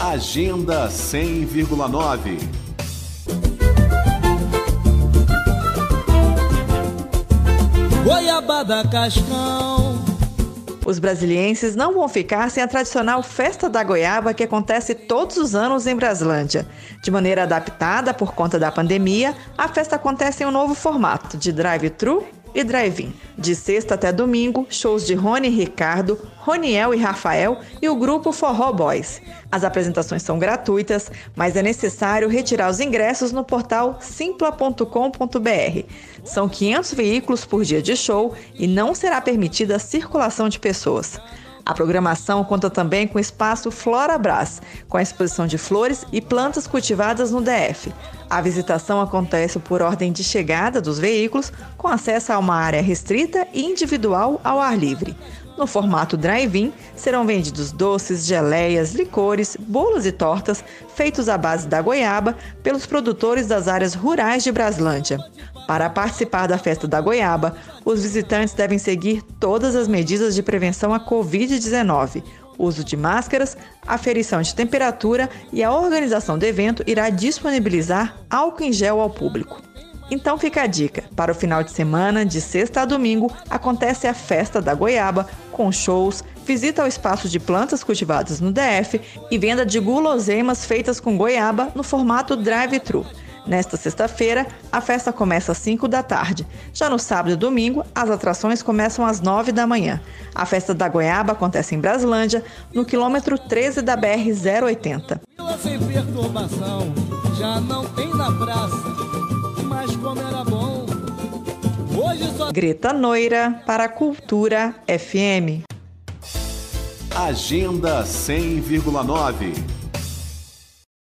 Agenda 100,9. Goiabada Cascão. Os brasilienses não vão ficar sem a tradicional Festa da Goiaba que acontece todos os anos em Braslândia. De maneira adaptada por conta da pandemia, a festa acontece em um novo formato de drive-thru e drive-in. De sexta até domingo, shows de Rony Ricardo, Roniel e Rafael e o grupo Forró Boys. As apresentações são gratuitas, mas é necessário retirar os ingressos no portal simpla.com.br. São 500 veículos por dia de show e não será permitida a circulação de pessoas. A programação conta também com o espaço Flora Brás, com a exposição de flores e plantas cultivadas no DF. A visitação acontece por ordem de chegada dos veículos, com acesso a uma área restrita e individual ao ar livre. No formato drive-in, serão vendidos doces, geleias, licores, bolos e tortas feitos à base da goiaba pelos produtores das áreas rurais de Braslândia. Para participar da festa da goiaba, os visitantes devem seguir todas as medidas de prevenção à Covid-19. Uso de máscaras, aferição de temperatura e a organização do evento irá disponibilizar álcool em gel ao público. Então fica a dica: para o final de semana, de sexta a domingo, acontece a Festa da Goiaba, com shows, visita ao espaço de plantas cultivadas no DF e venda de guloseimas feitas com goiaba no formato drive-thru. Nesta sexta-feira, a festa começa às 5 da tarde. Já no sábado e domingo, as atrações começam às 9 da manhã. A festa da Goiaba acontece em Braslândia, no quilômetro 13 da BR-080. Sem perturbação, já não tem na praça, como era bom. Hoje só Greta Noira para a Cultura FM. Agenda 100,9.